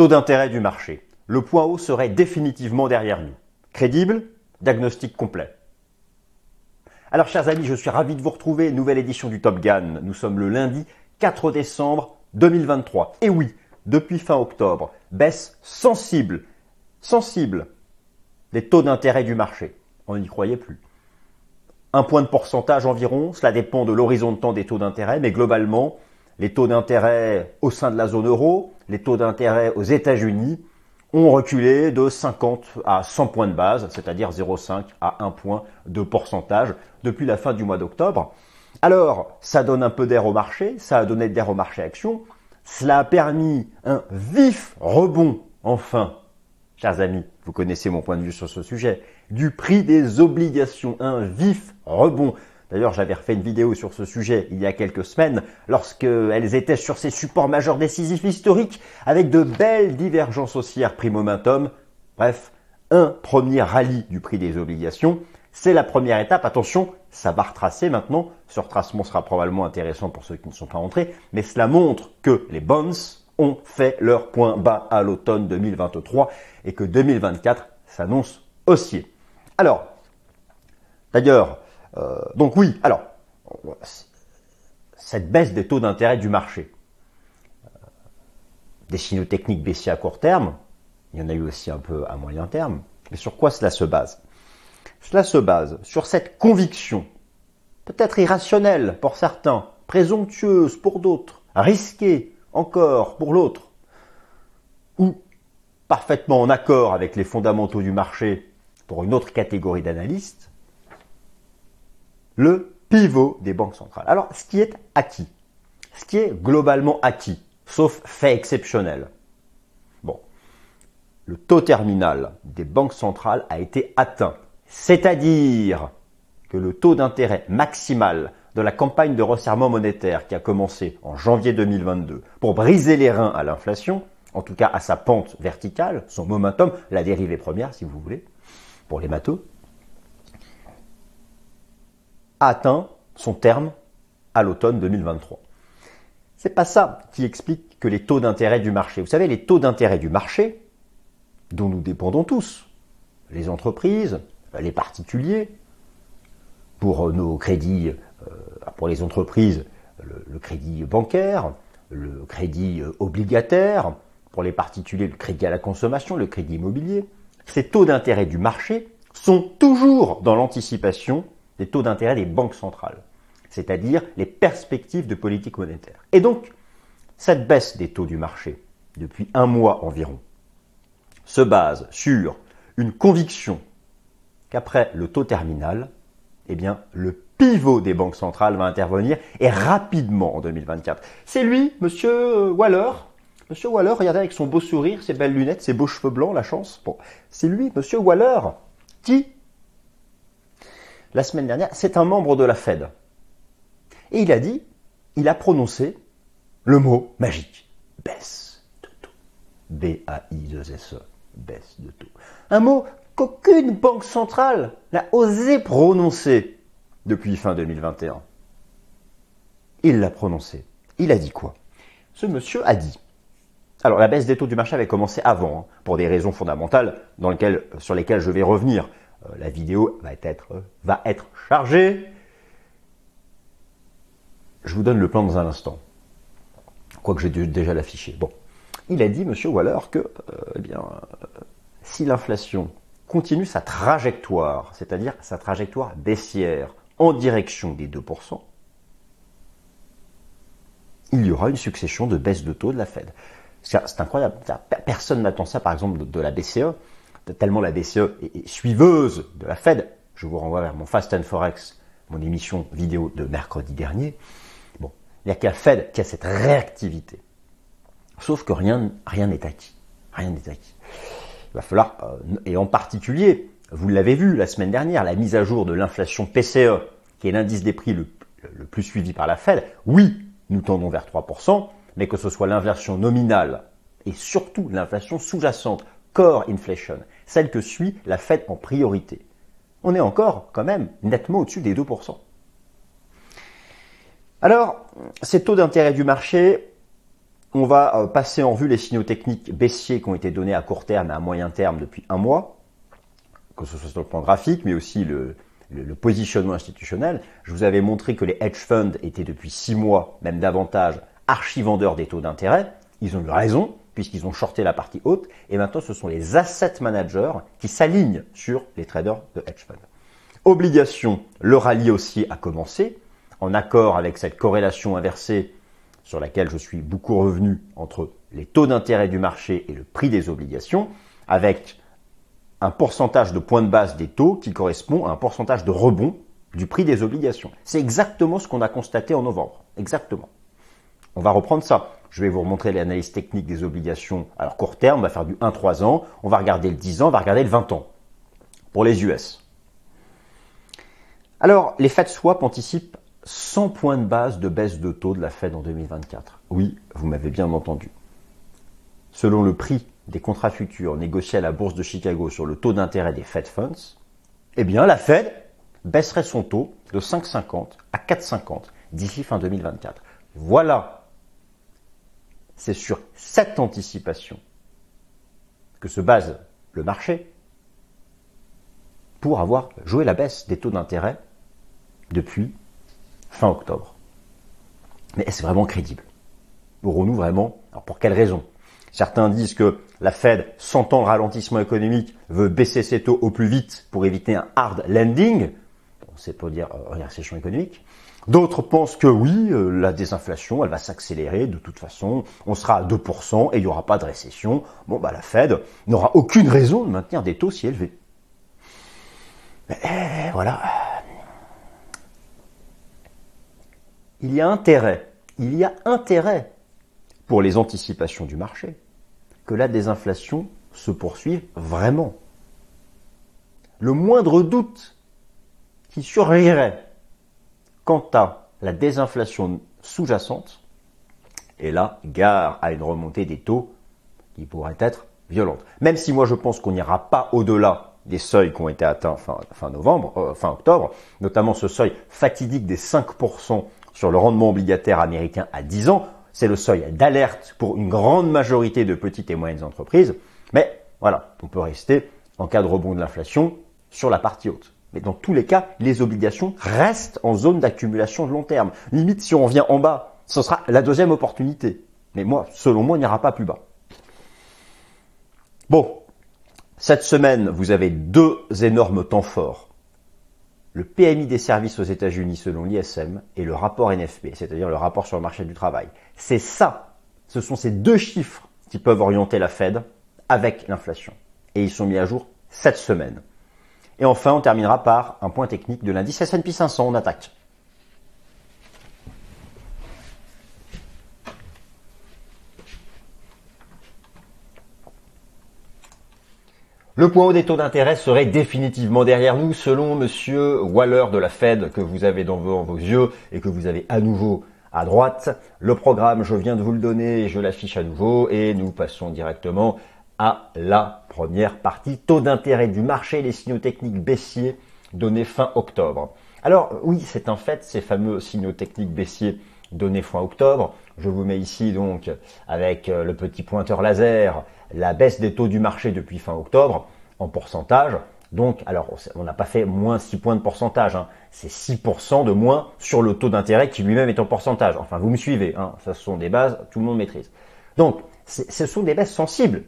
Taux d'intérêt du marché. Le point haut serait définitivement derrière nous. Crédible Diagnostic complet. Alors chers amis, je suis ravi de vous retrouver. Nouvelle édition du Top Gun. Nous sommes le lundi 4 décembre 2023. Et oui, depuis fin octobre, baisse sensible, sensible des taux d'intérêt du marché. On n'y croyait plus. Un point de pourcentage environ, cela dépend de l'horizon de temps des taux d'intérêt, mais globalement, les taux d'intérêt au sein de la zone euro, les taux d'intérêt aux États-Unis ont reculé de 50 à 100 points de base, c'est-à-dire 0,5 à 1 point de pourcentage depuis la fin du mois d'octobre. Alors, ça donne un peu d'air au marché, ça a donné d'air au marché action, cela a permis un vif rebond, enfin, chers amis, vous connaissez mon point de vue sur ce sujet, du prix des obligations, un vif rebond. D'ailleurs, j'avais refait une vidéo sur ce sujet il y a quelques semaines, lorsqu'elles étaient sur ces supports majeurs décisifs historiques, avec de belles divergences haussières prix momentum. Bref, un premier rallye du prix des obligations. C'est la première étape. Attention, ça va retracer maintenant. Ce retracement sera probablement intéressant pour ceux qui ne sont pas entrés, mais cela montre que les bonds ont fait leur point bas à l'automne 2023 et que 2024 s'annonce haussier. Alors, d'ailleurs, euh, donc oui, alors, cette baisse des taux d'intérêt du marché, euh, des signaux techniques baissiers à court terme, il y en a eu aussi un peu à moyen terme, mais sur quoi cela se base? Cela se base sur cette conviction, peut-être irrationnelle pour certains, présomptueuse pour d'autres, risquée encore pour l'autre, ou parfaitement en accord avec les fondamentaux du marché pour une autre catégorie d'analystes, le pivot des banques centrales. Alors, ce qui est acquis, ce qui est globalement acquis, sauf fait exceptionnel. Bon, le taux terminal des banques centrales a été atteint, c'est-à-dire que le taux d'intérêt maximal de la campagne de resserrement monétaire qui a commencé en janvier 2022 pour briser les reins à l'inflation, en tout cas à sa pente verticale, son momentum, la dérivée première si vous voulez, pour les mathos, atteint son terme à l'automne 2023. C'est pas ça qui explique que les taux d'intérêt du marché. Vous savez, les taux d'intérêt du marché, dont nous dépendons tous, les entreprises, les particuliers, pour nos crédits, euh, pour les entreprises, le, crédit bancaire, le crédit euh, obligataire, pour les particuliers, le crédit à la consommation, le crédit immobilier. Ces taux d'intérêt du marché sont toujours dans l'anticipation des taux d'intérêt des banques centrales, c'est-à-dire les perspectives de politique monétaire. Et donc, cette baisse des taux du marché, depuis un mois environ, se base sur une conviction qu'après le taux terminal, eh bien, le pivot des banques centrales va intervenir et rapidement en 2024. C'est lui, monsieur Waller? Monsieur Waller, regardez avec son beau sourire, ses belles lunettes, ses beaux cheveux blancs, la chance. C'est lui, monsieur Waller, qui? La semaine dernière, c'est un membre de la Fed. Et il a dit, il a prononcé le mot magique. Baisse de taux. B-A-I-2-S-E. Baisse de taux. Un mot qu'aucune banque centrale n'a osé prononcer depuis fin 2021. Il l'a prononcé. Il a dit quoi? Ce monsieur a dit. Alors la baisse des taux du marché avait commencé avant, hein, pour des raisons fondamentales sur lesquelles je vais revenir. Euh, la vidéo va être, chargée. Je vous donne le plan dans un instant. Quoique j'ai déjà l'affiché. Bon. Il a dit, monsieur Waller, que euh, eh bien, euh, si l'inflation continue sa trajectoire, c'est-à-dire sa trajectoire baissière en direction des 2%, il y aura une succession de baisses de taux de la Fed. C'est incroyable. Personne n'attend ça, par exemple, de la BCE tellement la BCE est, suiveuse de la Fed. Je vous renvoie vers mon Fast and Forex, mon émission vidéo de mercredi dernier. Bon, il n'y a que la Fed qui a cette réactivité. Sauf que rien n'est acquis. Rien n'est acquis. Il va falloir, euh, et en particulier, vous l'avez vu la semaine dernière, la mise à jour de l'inflation PCE, qui est l'indice des prix le, le plus suivi par la Fed. Oui, nous tendons vers 3%, mais que ce soit l'inflation nominale et surtout l'inflation sous-jacente, core inflation, celle que suit la Fed en priorité. On est encore quand même nettement au-dessus des 2%. Alors, ces taux d'intérêt du marché, On va euh, passer en revue les signaux techniques baissiers qui ont été donnés à court terme et à moyen terme depuis un mois, que ce soit sur le plan graphique, mais aussi le, le, positionnement institutionnel. Je vous avais montré que les hedge funds étaient depuis six mois, même davantage, archivendeurs des taux d'intérêt. Ils ont eu raison, puisqu'ils ont shorté la partie haute, et maintenant ce sont les asset managers qui s'alignent sur les traders de hedge funds. Obligation, le rallye haussier a commencé, en accord avec cette corrélation inversée sur laquelle je suis beaucoup revenu entre les taux d'intérêt du marché et le prix des obligations, avec un pourcentage de points de base des taux qui correspond à un pourcentage de rebond du prix des obligations. C'est exactement ce qu'on a constaté en novembre. Exactement. On va reprendre ça. Je vais vous remontrer l'analyse technique des obligations. Alors court terme, on va faire du 1-3 ans, on va regarder le 10 ans, on va regarder le 20 ans. Pour les US. Alors, les Fed Swap anticipent 100 points de base de baisse de taux de la Fed en 2024. Oui, vous m'avez bien entendu. Selon le prix des contrats futurs négociés à la bourse de Chicago sur le taux d'intérêt des Fed Funds, eh bien la Fed baisserait son taux de 5,50 à 4,50 d'ici fin 2024. Voilà. C'est sur cette anticipation que se base le marché pour avoir joué la baisse des taux d'intérêt depuis fin octobre. Mais est-ce vraiment crédible? Aurons-nous vraiment Alors pour quelle raison? Certains disent que la Fed, sentant le ralentissement économique, veut baisser ses taux au plus vite pour éviter un hard landing. c'est pour dire euh, récession économique. D'autres pensent que oui, euh, la désinflation, elle va s'accélérer de toute façon, on sera à 2% et il n'y aura pas de récession. Bon, bah la Fed n'aura aucune raison de maintenir des taux si élevés. Mais eh, voilà. Il y a intérêt, il y a intérêt pour les anticipations du marché que la désinflation se poursuive vraiment. Le moindre doute qui surgirait quant à la désinflation sous-jacente, et là, gare à une remontée des taux qui pourrait être violente. Même si moi je pense qu'on n'ira pas au-delà des seuils qui ont été atteints fin, euh, octobre, notamment ce seuil fatidique des 5% sur le rendement obligataire américain à 10 ans, c'est le seuil d'alerte pour une grande majorité de petites et moyennes entreprises. Mais voilà, on peut rester en cas de rebond de l'inflation sur la partie haute. Mais dans tous les cas, les obligations restent en zone d'accumulation de long terme. Limite, si on revient en bas, ce sera la deuxième opportunité. Mais moi, selon moi, on n'ira pas plus bas. Bon, cette semaine, vous avez deux énormes temps forts le PMI des services aux États-Unis selon l'ISM et le rapport NFP, c'est-à-dire le rapport sur le marché du travail. C'est ça, ce sont ces deux chiffres qui peuvent orienter la Fed avec l'inflation. Et ils sont mis à jour cette semaine. Et enfin, on terminera par un point technique de l'indice S&P 500. On attaque. Le point haut des taux d'intérêt serait définitivement derrière nous selon monsieur Waller de la Fed que vous avez dans vos, yeux et que vous avez à nouveau à droite. Le programme, je viens de vous le donner, je l'affiche à nouveau et nous passons directement à la première partie. Taux d'intérêt du marché, les signaux techniques baissiers donnés fin octobre. Alors oui, c'est un fait, ces fameux signaux techniques baissiers donnés fin octobre. Je vous mets ici donc avec euh, le petit pointeur laser la baisse des taux du marché depuis fin octobre en pourcentage. Donc, alors, on n'a pas fait moins 6 points de pourcentage, hein. c'est 6% de moins sur le taux d'intérêt qui lui-même est en pourcentage. Enfin, vous me suivez, hein. ça ce sont des bases, tout le monde maîtrise. Donc, ce sont des baisses sensibles.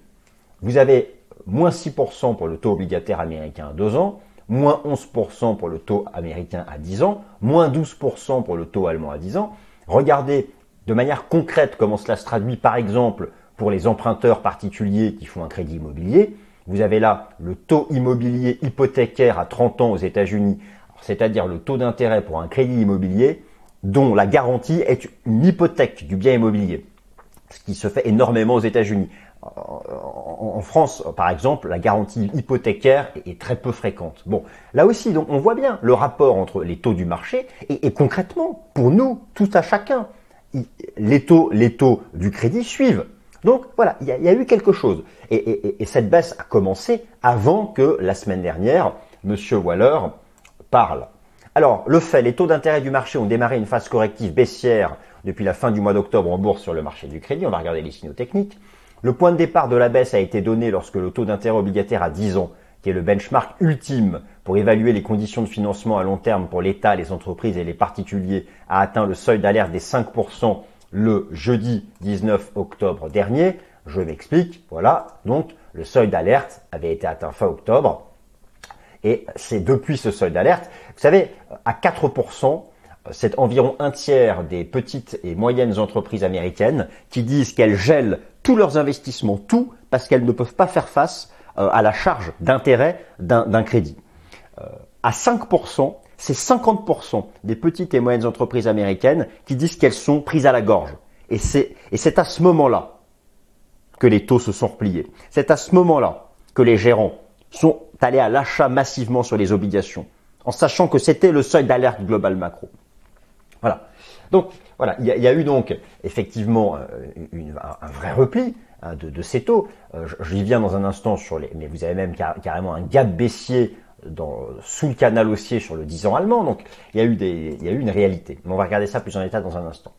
Vous avez moins 6% pour le taux obligataire américain à 2 ans, moins 11% pour le taux américain à 10 ans, moins 12% pour le taux allemand à 10 ans. Regardez de manière concrète comment cela se traduit, par exemple, pour les emprunteurs particuliers qui font un crédit immobilier. Vous avez là le taux immobilier hypothécaire à 30 ans aux États-Unis, c'est-à-dire le taux d'intérêt pour un crédit immobilier dont la garantie est une hypothèque du bien immobilier, ce qui se fait énormément aux États-Unis. En France, par exemple, la garantie hypothécaire est très peu fréquente. Bon, là aussi, on voit bien le rapport entre les taux du marché et, et concrètement, pour nous, tout à chacun, les taux, les taux du crédit suivent. Donc voilà, il y, a eu quelque chose. Et, cette baisse a commencé avant que la semaine dernière, M. Waller parle. Alors, le fait, les taux d'intérêt du marché ont démarré une phase corrective baissière depuis la fin du mois d'octobre en bourse sur le marché du crédit. On va regarder les signaux techniques. Le point de départ de la baisse a été donné lorsque le taux d'intérêt obligataire à 10 ans, qui est le benchmark ultime pour évaluer les conditions de financement à long terme pour l'État, les entreprises et les particuliers, a atteint le seuil d'alerte des 5% le jeudi 19 octobre dernier. Je m'explique. Voilà. Donc, le seuil d'alerte avait été atteint fin octobre. Et c'est depuis ce seuil d'alerte, vous savez, à 4%, c'est environ un tiers des petites et moyennes entreprises américaines qui disent qu'elles gèlent tous leurs investissements, tout, parce qu'elles ne peuvent pas faire face euh, à la charge d'intérêt d'un crédit. Euh, à 5%, c'est 50% des petites et moyennes entreprises américaines qui disent qu'elles sont prises à la gorge. Et c'est à ce moment-là que les taux se sont repliés. C'est à ce moment-là que les gérants sont allés à l'achat massivement sur les obligations, en sachant que c'était le seuil d'alerte global macro. Voilà. Donc voilà, il y, a, eu donc effectivement euh, un, vrai repli hein, de, ces taux. Euh, j'y viens dans un instant sur les, mais vous avez même carrément un gap baissier dans, sous le canal haussier sur le 10 ans allemand. Donc il y a eu y a eu une réalité. Mais on va regarder ça plus en détail dans un instant.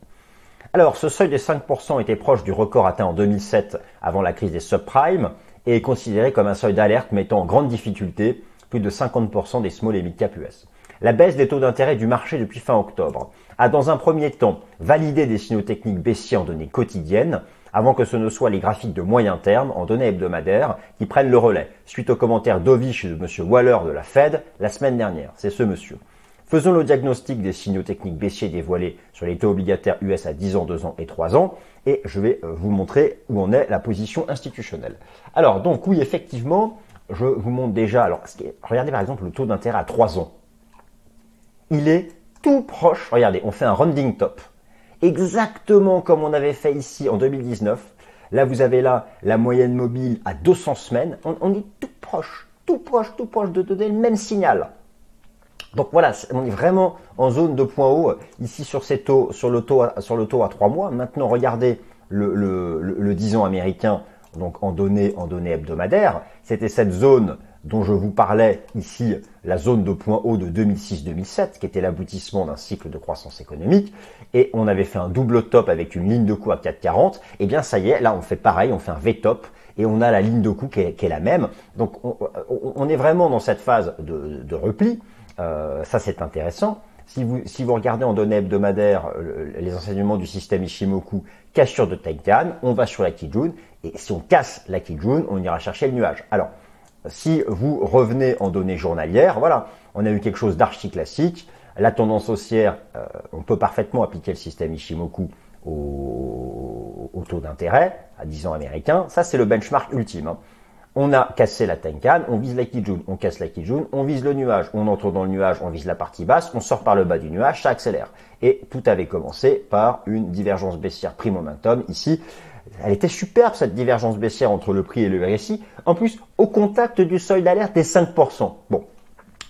Alors ce seuil des 5% était proche du record atteint en 2007 avant la crise des subprimes et est considéré comme un seuil d'alerte mettant en grande difficulté plus de 50% des small et mid cap US. La baisse des taux d'intérêt du marché depuis fin octobre a dans un premier temps validé des signaux techniques baissiers en données quotidiennes, avant que ce ne soit les graphiques de moyen terme en données hebdomadaires qui prennent le relais, suite aux commentaires dovish de M. Waller de la Fed la semaine dernière. C'est ce monsieur. Faisons le diagnostic des signaux techniques baissiers dévoilés sur les taux obligataires US à 10 ans, 2 ans et 3 ans, et je vais euh, vous montrer où en est la position institutionnelle. Alors, donc oui, effectivement, je vous montre déjà, alors regardez par exemple le taux d'intérêt à 3 ans. Il est tout proche. Regardez, on fait un rounding top. Exactement comme on avait fait ici en 2019. Là, vous avez là la moyenne mobile à 200 semaines. On, est tout proche, tout proche, tout proche de donner le même signal. Donc voilà, on est vraiment en zone de point haut ici sur, ces taux, sur, le taux, sur à 3 mois. Maintenant, regardez le, le, le, 10 ans américain, donc en données, en données hebdomadaires. C'était cette zone dont je vous parlais ici, la zone de point haut de 2006-2007, qui était l'aboutissement d'un cycle de croissance économique, et on avait fait un double top avec une ligne de coût à 4,40, et eh bien ça y est, là on fait pareil, on fait un V-top, et on a la ligne de coût qui est, la même. Donc on, est vraiment dans cette phase de, repli, euh, ça c'est intéressant. Si vous, si vous regardez en données hebdomadaires les enseignements du système Ishimoku, cassure de Tenkan, on va sur la Kijun, et si on casse la Kijun, on ira chercher le nuage. Alors, si vous revenez en données journalières, voilà, on a eu quelque chose d'archi classique. La tendance haussière, euh, on peut parfaitement appliquer le système Ishimoku au, taux d'intérêt à 10 ans américain. Ça, c'est le benchmark ultime. Hein. On a cassé la Tenkan, on vise la Kijun, on casse la Kijun, on vise le nuage, on entre dans le nuage, on vise la partie basse, on sort par le bas du nuage, ça accélère. Et tout avait commencé par une divergence baissière prime momentum ici elle était superbe cette divergence baissière entre le prix et le RSI. En plus, au contact du seuil d'alerte des 5%. Bon.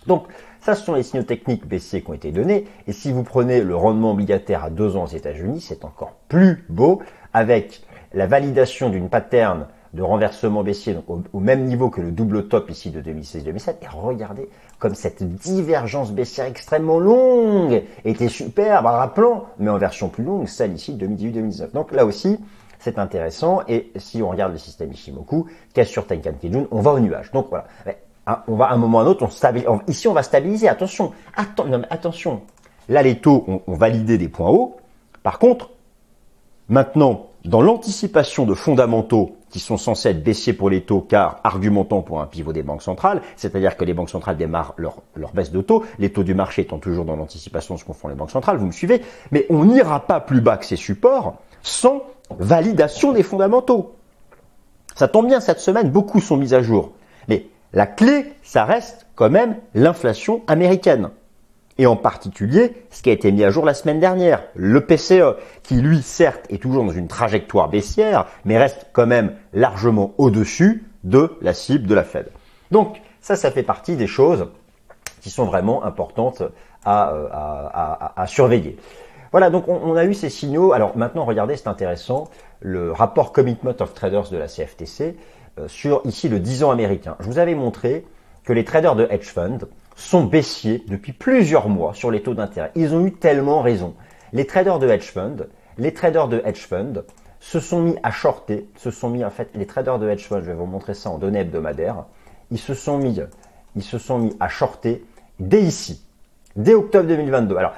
Donc, ça, ce sont les signaux techniques baissiers qui ont été donnés. Et si vous prenez le rendement obligataire à deux ans aux États-Unis, c'est encore plus beau avec la validation d'une pattern de renversement baissier au, même niveau que le double top ici de 2016-2007. Et regardez comme cette divergence baissière extrêmement longue était superbe, rappelant, mais en version plus longue, celle ici de 2018-2019. Donc là aussi, c'est intéressant. Et si on regarde le système Ishimoku, qu'est-ce sur Tenkan Kijun, on va au nuage. Donc voilà. Hein, on va à un moment ou à un autre, on stabilise. Ici, on va stabiliser. Attention, attention. Là, les taux ont, validé des points hauts. Par contre, maintenant, dans l'anticipation de fondamentaux qui sont censés être baissiers pour les taux car argumentant pour un pivot des banques centrales, c'est-à-dire que les banques centrales démarrent leur, baisse de taux, les taux du marché étant toujours dans l'anticipation de ce qu'ont font les banques centrales, vous me suivez, mais on n'ira pas plus bas que ces supports sans validation des fondamentaux. Ça tombe bien, cette semaine, beaucoup sont mis à jour. Mais la clé, ça reste quand même l'inflation américaine. Et en particulier, ce qui a été mis à jour la semaine dernière, le PCE, qui lui, certes, est toujours dans une trajectoire baissière, mais reste quand même largement au-dessus de la cible de la Fed. Donc, ça, ça fait partie des choses qui sont vraiment importantes à, à, à surveiller. Voilà, donc on, a eu ces signaux. Alors maintenant, regardez, c'est intéressant, le rapport Commitment of Traders de la CFTC euh, sur ici le 10 ans américain. Je vous avais montré que les traders de hedge fund sont baissiers depuis plusieurs mois sur les taux d'intérêt. Ils ont eu tellement raison. Les traders de hedge fund, les traders de hedge fund se sont mis à shorter, se sont mis en fait les traders de hedge fund, je vais vous montrer ça en données hebdomadaires, ils se sont mis, ils se sont mis à shorter dès ici, dès octobre 2022. Alors,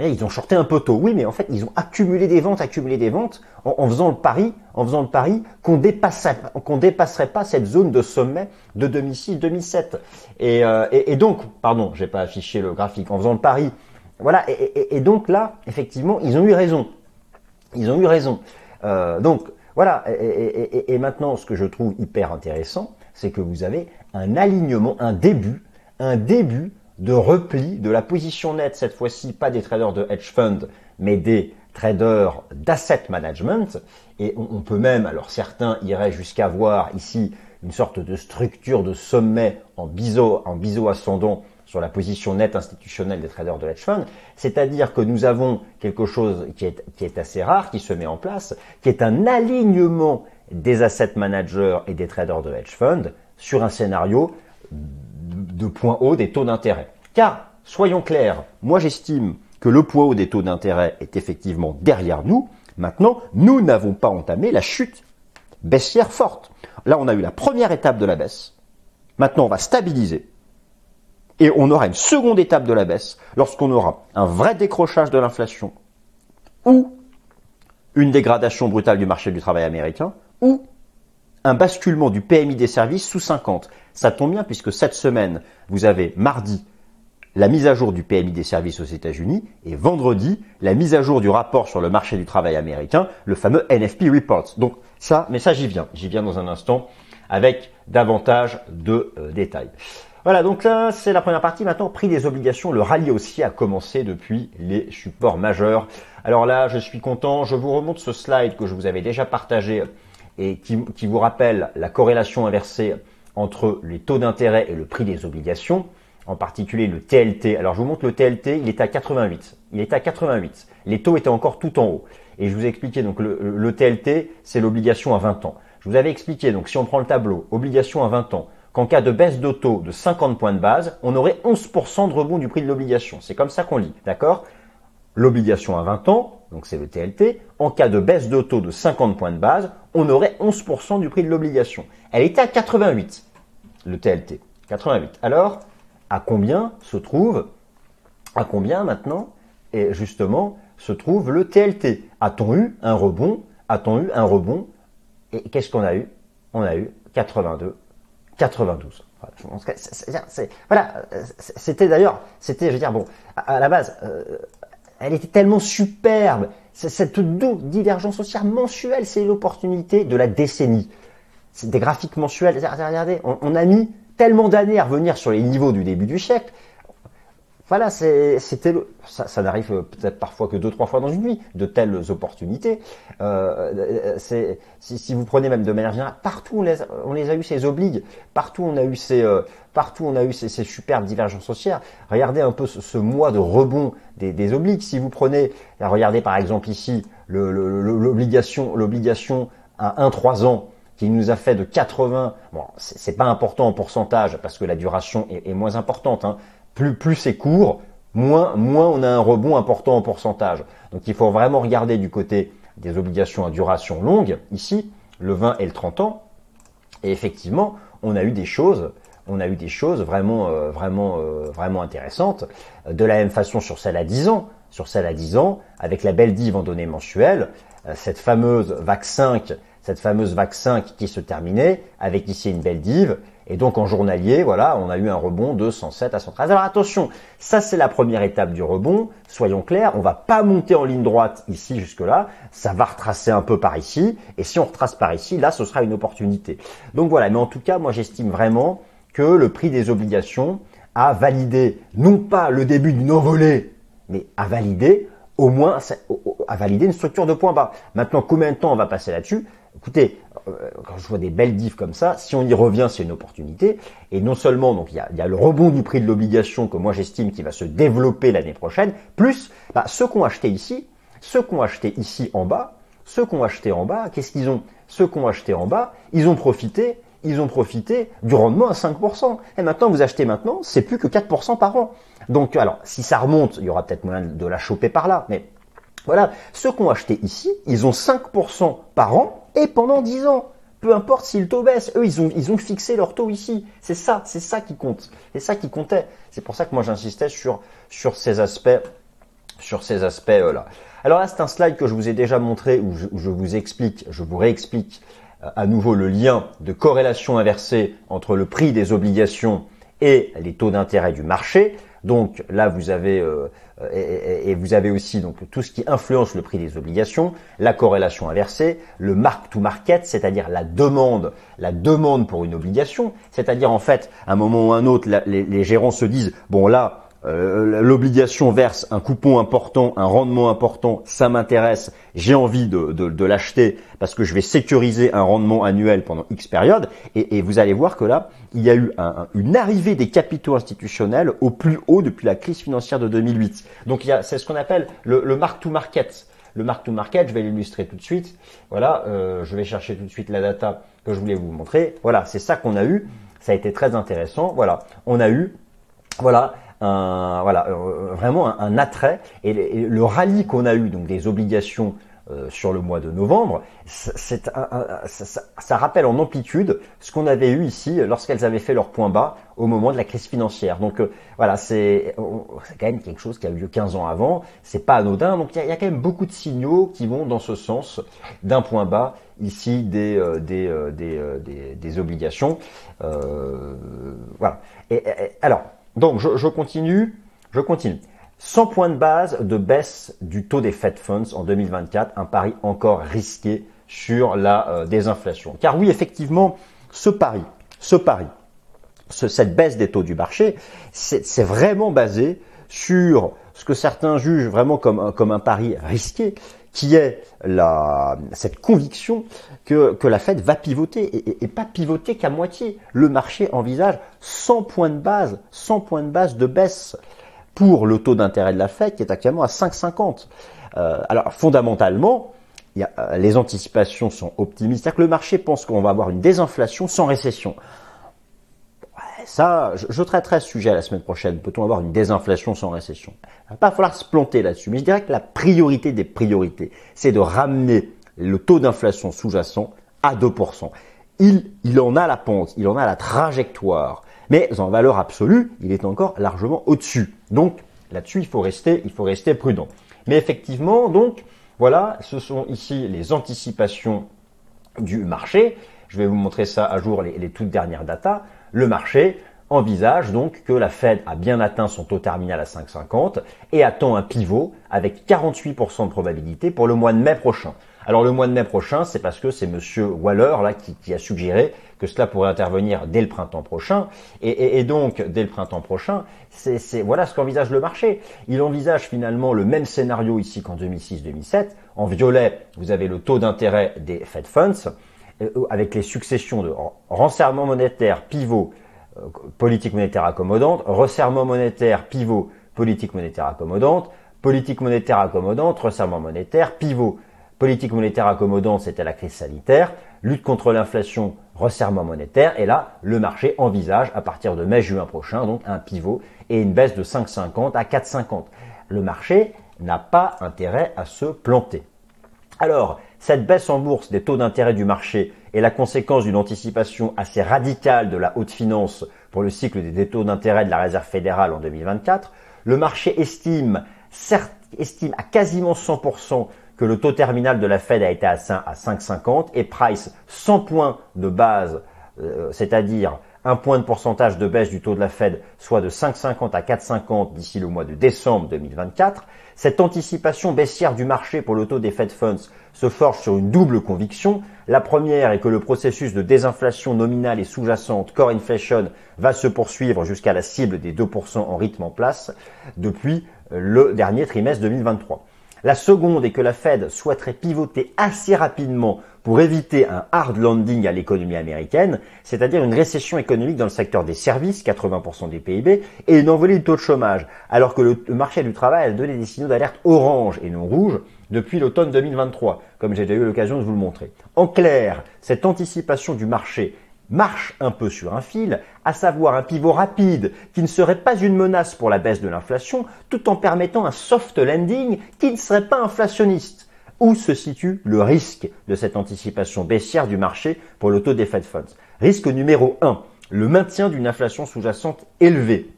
ils ont shorté un peu tôt, oui, mais en fait, ils ont accumulé des ventes, accumulé des ventes, en, faisant le pari, en faisant le pari qu'on dépasserait, qu'on dépasserait pas cette zone de sommet de 2006-2007. Euh, et, et, donc, pardon, j'ai pas affiché le graphique, en faisant le pari, voilà. Et, donc là, effectivement, ils ont eu raison. Ils ont eu raison. Euh, donc voilà. Et, maintenant, ce que je trouve hyper intéressant, c'est que vous avez un alignement, un début, un début de repli de la position nette, cette fois-ci pas des traders de hedge fund, mais des traders d'asset management. Et on, peut même, alors certains iraient jusqu'à voir ici une sorte de structure de sommet en biseau, en biseau ascendant sur la position nette institutionnelle des traders de hedge fund, c'est-à-dire que nous avons quelque chose qui est, qui est assez rare, qui se met en place, qui est un alignement des asset managers et des traders de hedge fund sur un scénario de point haut des taux d'intérêt. Car, soyons clairs, moi j'estime que le point haut des taux d'intérêt est effectivement derrière nous. Maintenant, nous n'avons pas entamé la chute baissière forte. Là, on a eu la première étape de la baisse. Maintenant, on va stabiliser. Et on aura une seconde étape de la baisse lorsqu'on aura un vrai décrochage de l'inflation ou une dégradation brutale du marché du travail américain ou un basculement du PMI des services sous 50. Ça tombe bien puisque cette semaine, vous avez mardi la mise à jour du PMI des services aux États-Unis et vendredi la mise à jour du rapport sur le marché du travail américain, le fameux NFP Report. Donc ça, mais ça j'y viens, j'y viens dans un instant avec davantage de euh, détails. Voilà, donc là, c'est la première partie. Maintenant, prix des obligations, le rallye aussi a commencé depuis les supports majeurs. Alors là, je suis content. Je vous remonte ce slide que je vous avais déjà partagé et qui, vous rappelle la corrélation inversée entre les taux d'intérêt et le prix des obligations, en particulier le TLT. Alors, je vous montre le TLT, il est à 88. Il est à 88. Les taux étaient encore tout en haut. Et je vous ai expliqué, donc le, le TLT, c'est l'obligation à 20 ans. Je vous avais expliqué, donc si on prend le tableau, obligation à 20 ans, qu'en cas de baisse de taux de 50 points de base, on aurait 11% de rebond du prix de l'obligation. C'est comme ça qu'on lit, d'accord? L'obligation à 20 ans, donc c'est le TLT, en cas de baisse de taux de 50 points de base, on aurait 11% du prix de l'obligation. Elle était à 88, le TLT. 88. Alors, à combien se trouve, à combien maintenant, et justement, se trouve le TLT A-t-on eu un rebond? A-t-on eu un rebond? Et qu'est-ce qu'on a eu? On a eu 82 92. Voilà, c'était d'ailleurs, c'était, je veux dire, bon, à, la base, euh, elle était tellement superbe. Cette divergence haussière mensuelle, c'est l'opportunité de la décennie. C'est des graphiques mensuels. Regardez, on a mis tellement d'années à revenir sur les niveaux du début du siècle voilà, c'était ça, ça n'arrive peut-être parfois que deux trois fois dans une vie de telles opportunités. Euh, c'est si, vous prenez même de manière générale, partout on les, a eu ces obligues, partout on a eu ces euh, partout on a eu ces, superbes divergences haussières. Regardez un peu ce, mois de rebond des, des. Si vous prenez, regardez par exemple ici l'obligation l'obligation à 1-3 ans qui nous a fait de 80. Bon, c'est pas important en pourcentage parce que la duration est, est moins importante. Hein, plus, plus c'est court, moins, moins on a un rebond important en pourcentage. Donc il faut vraiment regarder du côté des obligations à duration longue, ici, le 20 et le 30 ans. Et effectivement, on a eu des choses, on a eu des choses vraiment, euh, vraiment, euh, vraiment intéressantes. De la même façon sur celle à 10 ans, sur celle à 10 ans, avec la belle div en données mensuelles, euh, cette fameuse VAC 5, cette fameuse VAC 5 qui se terminait, avec ici une belle div, et donc en journalier, voilà, on a eu un rebond de 107 à 113. Alors attention, ça c'est la première étape du rebond. Soyons clairs, on va pas monter en ligne droite ici jusque là. Ça va retracer un peu par ici. Et si on retrace par ici, là ce sera une opportunité. Donc voilà, mais en tout cas, moi j'estime vraiment que le prix des obligations a validé non pas le début d'une envolée, mais a validé au moins a validé une structure de point bas. Maintenant, combien de temps on va passer là-dessus? Écoutez, euh, quand je vois des belles diffs comme ça, si on y revient, c'est une opportunité. Et non seulement, donc il y a, y a, le rebond du prix de l'obligation que moi j'estime qui va se développer l'année prochaine, plus bah, ceux qui ont acheté ici, ceux qui ont acheté ici en bas, ceux qui ont acheté en bas, qu'est-ce qu'ils ont? Ceux qui ont acheté en bas, ils ont profité, ils ont profité du rendement à 5%. Et maintenant, vous achetez maintenant, c'est plus que 4% par an. Donc, alors, si ça remonte, il y aura peut-être moyen de la choper par là, mais Voilà, ceux qui ont acheté ici, ils ont 5% par an et pendant 10 ans. Peu importe si le taux baisse, eux ils ont, ils ont fixé leur taux ici. C'est ça, c'est ça qui compte. C'est ça qui comptait. C'est pour ça que moi j'insistais sur, sur ces aspects, sur ces aspects là. Alors là c'est un slide que je vous ai déjà montré où je, où je vous explique, je vous réexplique euh, à nouveau le lien de corrélation inversée entre le prix des obligations et les taux d'intérêt du marché. Donc là, vous avez euh, et, vous avez aussi donc tout ce qui influence le prix des obligations, la corrélation inversée, le mark to market, c'est-à-dire la demande, la demande pour une obligation, c'est-à-dire en fait, à un moment ou à un autre, les gérants se disent bon là, euh, l'obligation verse un coupon important, un rendement important, ça m'intéresse, j'ai envie de, de, l'acheter parce que je vais sécuriser un rendement annuel pendant X période. Et, vous allez voir que là, il y a eu une arrivée des capitaux institutionnels au plus haut depuis la crise financière de 2008. Donc c'est ce qu'on appelle le, le mark to market. Le mark to market, je vais l'illustrer tout de suite. Voilà, euh, je vais chercher tout de suite la data que je voulais vous montrer. Voilà, c'est ça qu'on a eu. Ça a été très intéressant. Voilà, on a eu, voilà, un, voilà, euh, vraiment un, attrait. Et, le rallye qu'on a eu, donc des obligations euh, sur le mois de novembre, c'est ça, ça, rappelle en amplitude ce qu'on avait eu ici lorsqu'elles avaient fait leur point bas au moment de la crise financière. Donc euh, voilà, c'est quand même quelque chose qui a eu lieu 15 ans avant, c'est pas anodin, donc il y, a, quand même beaucoup de signaux qui vont dans ce sens d'un point bas ici des, des, des, des, obligations. voilà. et alors, donc, je, continue. Je continue. 100 points de base de baisse du taux des Fed Funds en 2024, un pari encore risqué sur la euh, désinflation. Car oui, effectivement, ce pari, ce pari, cette baisse des taux du marché, c'est vraiment basé sur ce que certains jugent vraiment comme, comme un pari risqué, qui est la, cette conviction que, que la Fed va pivoter et, pas pivoter qu'à moitié. Le marché envisage 100 points de base, 100 points de base de baisse pour le taux d'intérêt de la Fed qui est actuellement à 5,50. Euh, alors fondamentalement, euh, les anticipations sont optimistes, c'est-à-dire que le marché pense qu'on va avoir une désinflation sans récession. Ça, je, traiterai ce sujet la semaine prochaine. Peut-on avoir une désinflation sans récession? Il va pas falloir se planter là-dessus. Mais je dirais que la priorité des priorités, c'est de ramener le taux d'inflation sous-jacent à 2%. Il, en a la pente, il en a la trajectoire. Mais en valeur absolue, il est encore largement au-dessus. Donc là-dessus, il faut rester, il faut rester prudent. Mais effectivement, donc, voilà, ce sont ici les anticipations du marché. Je vais vous montrer ça à jour, les, les toutes dernières datas. Le marché envisage donc que la Fed a bien atteint son taux terminal à 5,50 et attend un pivot avec 48% de probabilité pour le mois de mai prochain. Alors le mois de mai prochain, c'est parce que c'est Monsieur Waller là qui, a suggéré que cela pourrait intervenir dès le printemps prochain. Et, donc dès le printemps prochain, c'est voilà ce qu'envisage le marché. Il envisage finalement le même scénario ici qu'en 2006-2007. En violet, vous avez le taux d'intérêt des Fed Funds avec les successions de resserrement monétaire, pivot, euh, politique monétaire accommodante, resserrement monétaire, pivot, politique monétaire accommodante, politique monétaire accommodante, resserrement monétaire, pivot, politique monétaire accommodante, c'était la crise sanitaire, lutte contre l'inflation, resserrement monétaire, et là, le marché envisage à partir de mai-juin prochain, donc un pivot et une baisse de 5,50 à 4,50. Le marché n'a pas intérêt à se planter. Alors, cette baisse en bourse des taux d'intérêt du marché est la conséquence d'une anticipation assez radicale de la haute finance pour le cycle des taux d'intérêt de la Réserve fédérale en 2024. Le marché estime, certes, estime à quasiment 100% que le taux terminal de la Fed a été à 5,50 et price 100 points de base, euh, c'est-à-dire un point de pourcentage de baisse du taux de la Fed, soit de 5,50 à 4,50 d'ici le mois de décembre 2024. Cette anticipation baissière du marché pour le taux des Fed Funds se forge sur une double conviction. La première est que le processus de désinflation nominale et sous-jacente, core inflation, va se poursuivre jusqu'à la cible des 2% en rythme en place depuis le dernier trimestre 2023. La seconde est que la Fed souhaiterait pivoter assez rapidement pour éviter un hard landing à l'économie américaine, c'est-à-dire une récession économique dans le secteur des services, 80% des PIB, et une envolée du taux de chômage, alors que le marché du travail a donné des signaux d'alerte orange et non rouge depuis l'automne 2023, comme j'ai déjà eu l'occasion de vous le montrer. En clair, cette anticipation du marché marche un peu sur un fil, à savoir un pivot rapide qui ne serait pas une menace pour la baisse de l'inflation, tout en permettant un soft landing qui ne serait pas inflationniste. Où se situe le risque de cette anticipation baissière du marché pour le taux des Fed Funds? Risque numéro 1, le maintien d'une inflation sous-jacente élevée.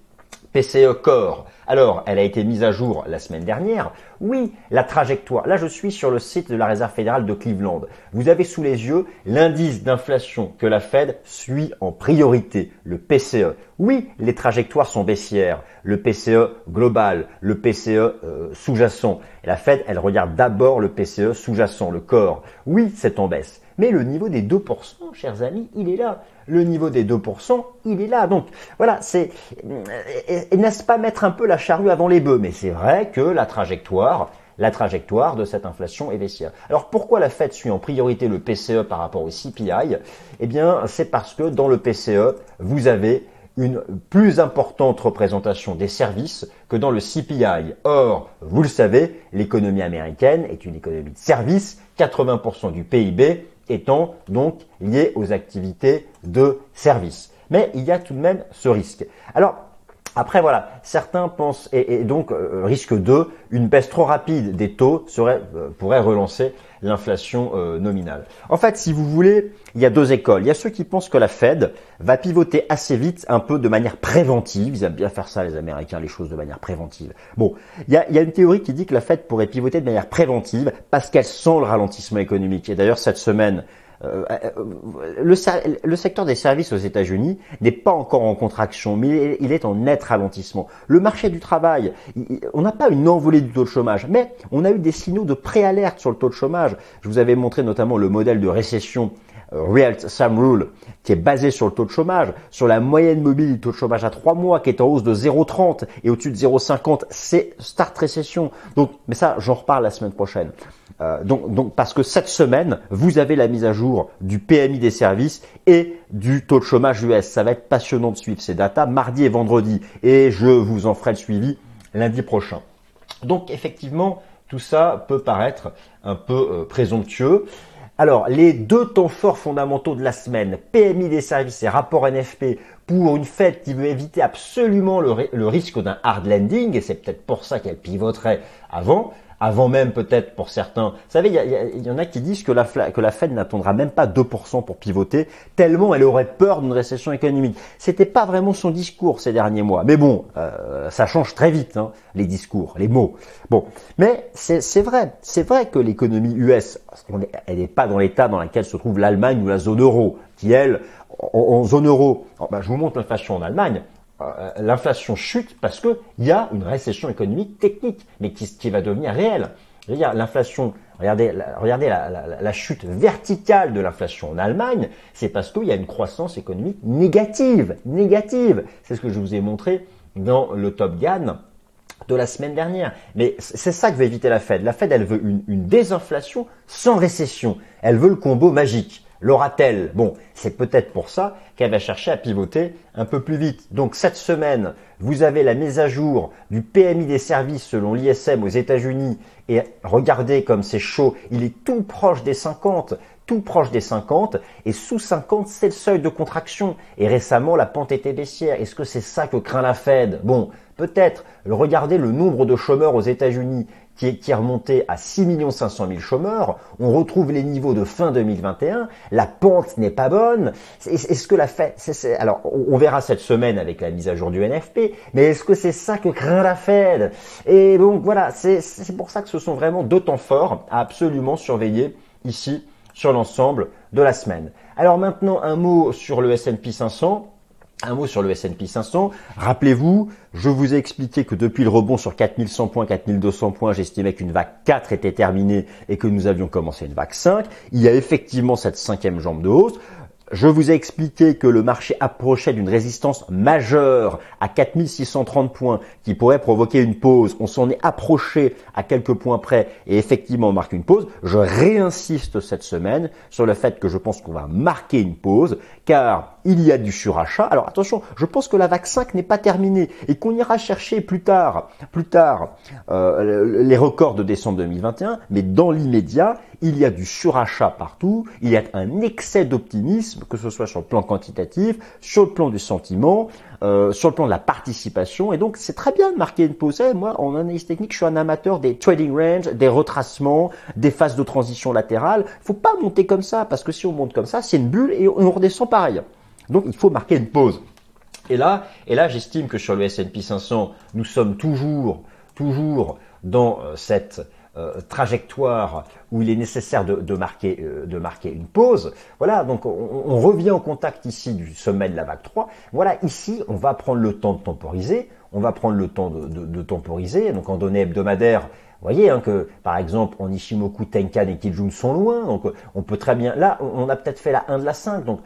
PCE Core. Alors, elle a été mise à jour la semaine dernière. Oui, la trajectoire. Là, je suis sur le site de la Réserve fédérale de Cleveland. Vous avez sous les yeux l'indice d'inflation que la Fed suit en priorité, le PCE. Oui, les trajectoires sont baissières. Le PCE global, le PCE euh, sous-jacent. La Fed, elle regarde d'abord le PCE sous-jacent, le corps. Oui, c'est en baisse. Mais le niveau des 2%, chers amis, il est là le niveau des 2%, il est là. Donc voilà, c'est n'est-ce pas mettre un peu la charrue avant les bœufs? Mais c'est vrai que la trajectoire, la trajectoire de cette inflation est baissière. Alors pourquoi la Fed suit en priorité le PCE par rapport au CPI Eh bien, c'est parce que dans le PCE, vous avez une plus importante représentation des services que dans le CPI. Or, vous le savez, l'économie américaine est une économie de services, 80% du PIB étant donc lié aux activités de service. Mais il y a tout de même ce risque. Alors, après voilà, certains pensent et, donc euh, risque 2, une baisse trop rapide des taux serait, euh, pourrait relancer l'inflation euh, nominale. En fait, si vous voulez, il y a deux écoles. Il y a ceux qui pensent que la Fed va pivoter assez vite, un peu de manière préventive. Ils aiment bien faire ça, les Américains, les choses de manière préventive. Bon, il y a, il y a une théorie qui dit que la Fed pourrait pivoter de manière préventive parce qu'elle sent le ralentissement économique. Et d'ailleurs, cette semaine, euh, euh, le, secteur des services aux États-Unis n'est pas encore en contraction, mais il est en net ralentissement. Le marché du travail, on n'a pas une envolée du taux de chômage, mais on a eu des signaux de préalerte sur le taux de chômage. Je vous avais montré notamment le modèle de récession euh, Real Sam Rule, qui est basé sur le taux de chômage, sur la moyenne mobile du taux de chômage à 3 mois, qui est en hausse de 0,30 et au-dessus de 0,50, c'est start récession. Donc, mais ça, j'en reparle la semaine prochaine. Euh, donc, parce que cette semaine, vous avez la mise à jour du PMI des services et du taux de chômage US. Ça va être passionnant de suivre ces datas mardi et vendredi, et je vous en ferai le suivi lundi prochain. Donc, effectivement, tout ça peut paraître un peu euh, présomptueux. Alors, les deux temps forts fondamentaux de la semaine, PMI des services et rapport NFP, pour une fête qui veut éviter absolument le risque d'un hard landing, et c'est peut-être pour ça qu'elle pivoterait avant, avant même peut-être pour certains. Vous savez, il y, en a qui disent que la, Fed n'attendra même pas 2% pour pivoter, tellement elle aurait peur d'une récession économique. C'était pas vraiment son discours ces derniers mois. Mais bon, euh, ça change très vite, hein, les discours, les mots. Bon, mais c'est vrai, c'est vrai que l'économie US, elle n'est pas dans l'état dans lequel se trouve l'Allemagne ou la zone euro, qui elle, en, zone euro, ben, je vous montre l'inflation en Allemagne, l'inflation chute parce qu'il y a une récession économique technique, mais qui, va devenir réelle. L'inflation, regardez, la, chute verticale de l'inflation en Allemagne, c'est parce qu'il y a une croissance économique négative, négative. C'est ce que je vous ai montré dans le Top Gun de la semaine dernière. Mais c'est ça que veut éviter la Fed. La Fed, elle veut une désinflation sans récession. Elle veut le combo magique. L'aura-t-elle Bon, c'est peut-être pour ça qu'elle va chercher à pivoter un peu plus vite. Donc cette semaine, vous avez la mise à jour du PMI des services selon l'ISM aux États-Unis et regardez comme c'est chaud, il est tout proche des 50, tout proche des 50 et sous 50, c'est le seuil de contraction. Et récemment, la pente était baissière. Est-ce que c'est ça que craint la Fed? Bon, peut-être. Regardez le nombre de chômeurs aux États-Unis qui est, qui remonté à 6 500 000 chômeurs. On retrouve les niveaux de fin 2021. La pente n'est pas bonne. Est-ce que la Fed, alors on verra cette semaine avec la mise à jour du NFP, mais est-ce que c'est ça que craint la Fed Et donc voilà, c'est pour ça que ce sont vraiment deux temps forts à absolument surveiller ici sur l'ensemble de la semaine. Alors maintenant un mot sur le S&P 500. Un mot sur le S&P 500. Rappelez-vous, je vous ai expliqué que depuis le rebond sur 4100 points, 4200 points, j'estimais qu'une vague 4 était terminée et que nous avions commencé une vague 5. Il y a effectivement cette cinquième jambe de hausse. Je vous ai expliqué que le marché approchait d'une résistance majeure à 4630 points qui pourrait provoquer une pause. On s'en est approché à quelques points près et effectivement on marque une pause. Je réinsiste cette semaine sur le fait que je pense qu'on va marquer une pause car il y a du surachat. Alors attention, je pense que la vague 5 n'est pas terminée et qu'on ira chercher plus tard, plus tard euh, les records de décembre 2021, mais dans l'immédiat, il y a du surachat partout, il y a un excès d'optimisme, que ce soit sur le plan quantitatif, sur le plan du sentiment, euh, sur le plan de la participation, et donc c'est très bien de marquer une pause. Eh, moi, en analyse technique, je suis un amateur des trading range, des retracements, des phases de transition latérale. Il faut pas monter comme ça, parce que si on monte comme ça, c'est une bulle et on redescend pareil. Donc il faut marquer une pause. Et là, et là, j'estime que sur le S&P 500, nous sommes toujours, toujours dans euh, cette euh, trajectoire où il est nécessaire de, marquer, euh, de marquer une pause. Voilà, donc on, revient en contact ici du sommet de la vague 3. Voilà, ici, on va prendre le temps de temporiser. On va prendre le temps de, temporiser. Donc en données hebdomadaires, vous voyez hein, que, par exemple, en Ishimoku, Tenkan et Kijun sont loin. Donc on peut très bien... Là, on a peut-être fait la 1 de la 5. Donc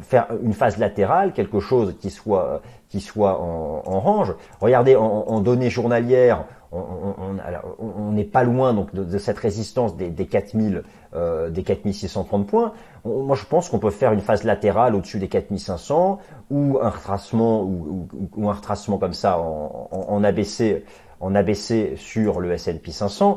faire une phase latérale, quelque chose qui soit qui soit en, en range. Regardez, en, en données journalières, on n'est pas loin donc de, cette résistance des, des 4000, euh, des 4630 points. moi, je pense qu'on peut faire une phase latérale au-dessus des 4500 ou un retracement ou, ou, un retracement comme ça en, en ABC en ABC sur le S&P 500.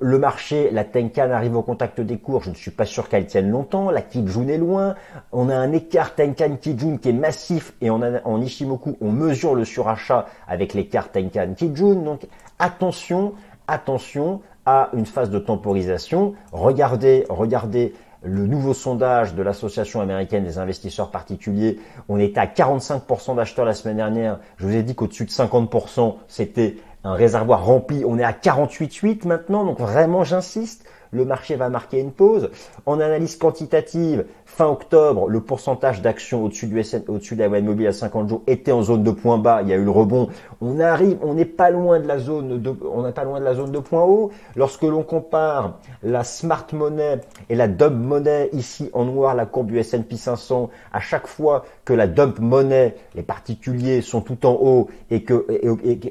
Le marché, la Tenkan arrive au contact des cours, je ne suis pas sûr qu'elle tienne longtemps. La Kijun est loin. On a un écart Tenkan-Kijun qui est massif et en Ishimoku, on mesure le surachat avec l'écart Tenkan-Kijun. Donc attention, attention à une phase de temporisation. Regardez, regardez le nouveau sondage de l'Association américaine des investisseurs particuliers, on était à 45% d'acheteurs la semaine dernière. Je vous ai dit qu'au-dessus de 50%, c'était un réservoir rempli. On est à 48,8 maintenant, donc vraiment j'insiste le marché va marquer une pause. En analyse quantitative, fin octobre, le pourcentage d'actions au-dessus du SN, au-dessus de la moyenne mobile à 50 jours était en zone de point bas. Il y a eu le rebond. On arrive, on n'est pas loin de la zone de, on n'est pas loin de la zone de point haut. Lorsque l'on compare la smart money et la dump money ici en noir, la courbe du S&P 500, à chaque fois que la dump money, les particuliers sont tout en haut et que,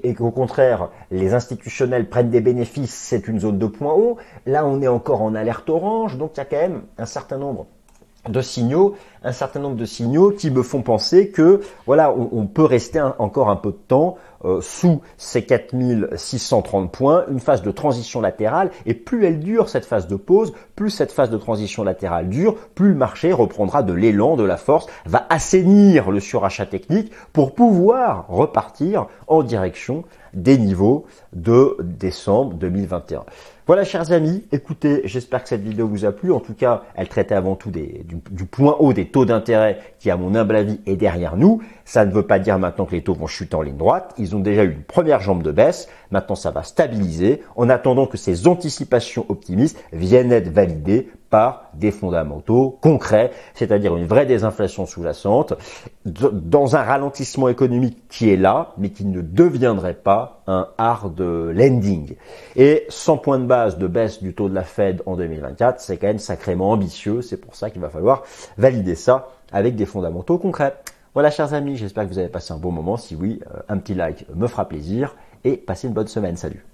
et qu'au contraire, les institutionnels prennent des bénéfices, c'est une zone de point haut. Là, on est encore en alerte orange, donc il y a quand même un certain nombre de signaux, un certain nombre de signaux qui me font penser que voilà, on, peut rester encore un peu de temps euh, sous ces 4630 points, une phase de transition latérale, et plus elle dure cette phase de pause, plus cette phase de transition latérale dure, plus le marché reprendra de l'élan, de la force, va assainir le surachat technique pour pouvoir repartir en direction des niveaux de décembre 2021. Voilà, chers amis, écoutez, j'espère que cette vidéo vous a plu. En tout cas, elle traitait avant tout du, du, point haut des taux d'intérêt qui, à mon humble avis, est derrière nous. Ça ne veut pas dire maintenant que les taux vont chuter en ligne droite. Ils ont déjà eu une première jambe de baisse. Maintenant, ça va stabiliser en attendant que ces anticipations optimistes viennent être validées par des fondamentaux concrets, c'est-à-dire une vraie désinflation sous-jacente, dans un ralentissement économique qui est là, mais qui ne deviendrait pas un hard lending. Et 100 points de base de baisse du taux de la Fed en 2024, c'est quand même sacrément ambitieux, c'est pour ça qu'il va falloir valider ça avec des fondamentaux concrets. Voilà chers amis, j'espère que vous avez passé un bon moment. Si oui, euh, un petit like me fera plaisir et passez une bonne semaine. Salut